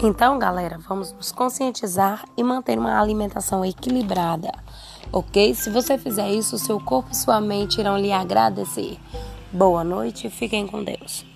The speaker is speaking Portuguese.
Então, galera, vamos nos conscientizar e manter uma alimentação equilibrada, ok? Se você fizer isso, seu corpo e sua mente irão lhe agradecer. Boa noite fiquem com Deus.